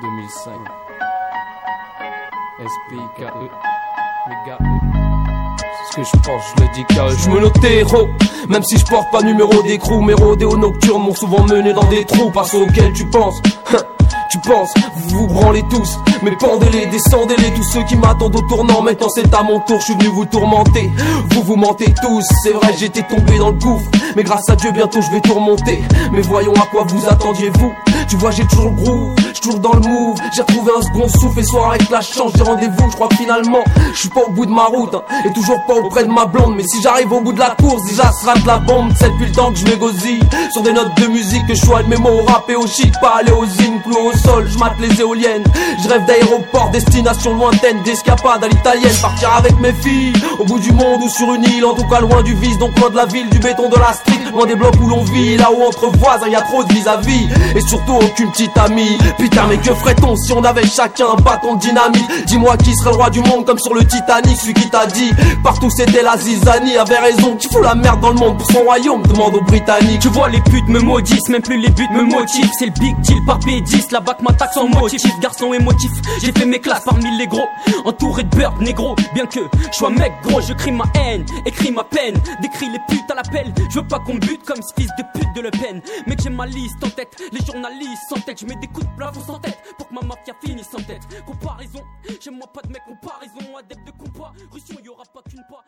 2005. SPIKE, méga. Ce que je pense, je le dis car je me note héros Même si je porte pas numéro d'écrou Mes rodéos nocturnes m'ont souvent mené dans des trous Parce auxquels tu penses Tu penses, vous vous branlez tous, mais pendez-les, descendez-les, tous ceux qui m'attendent au tournant. Maintenant c'est à mon tour, je suis venu vous tourmenter. Vous vous mentez tous, c'est vrai, j'étais tombé dans le gouffre. Mais grâce à Dieu, bientôt je vais tout remonter. Mais voyons à quoi vous attendiez vous. Tu vois, j'ai toujours le groove, j'suis toujours dans le move. J'ai retrouvé un second souffle et soir avec la chance, j'ai rendez-vous. Je crois finalement, je suis pas au bout de ma route hein, et toujours pas auprès de ma blonde. Mais si j'arrive au bout de la course, déjà sera de la bombe. C'est depuis le temps que je sur des notes de musique que je de mes mots au rap et au shit, pas aller aux zines, plus au sol. Je les éoliennes, je rêve d'aéroport, destination lointaine, d'escapade à l'italienne. Partir avec mes filles au bout du monde ou sur une île, en tout cas loin du vice, donc loin de la ville, du béton de la street, loin des blocs où l'on vit, là où entre voisins y a trop de vis-à-vis et surtout aucune petite amie. Putain, mais que ferait-on si on avait chacun un bâton de dynamite? Dis-moi qui serait le roi du monde comme sur le Titanic, celui qui t'a dit partout c'était la zizanie, avait raison. Qui fout la merde dans le monde pour son royaume? Demande aux Britanniques. Tu vois les putes me maudissent, même plus les buts me motivent. C'est le big deal par P10, la bac m'attaque sans motif. Garçon émotif, j'ai fait mes classes parmi les gros, entouré de beurre négro. Bien que je sois mec gros, je crie ma haine, écris ma peine, décris les putes à l'appel. Je veux pas qu'on me bute comme ce fils de pute de Le Pen. Mais j'ai ma liste en tête, les journalistes sans tête. Je mets des coups de plafond sans tête pour que ma mafia finisse en tête. Comparaison, j'aime moi pas de mes comparaisons, adepte de compas. Russion, y aura pas qu'une pas.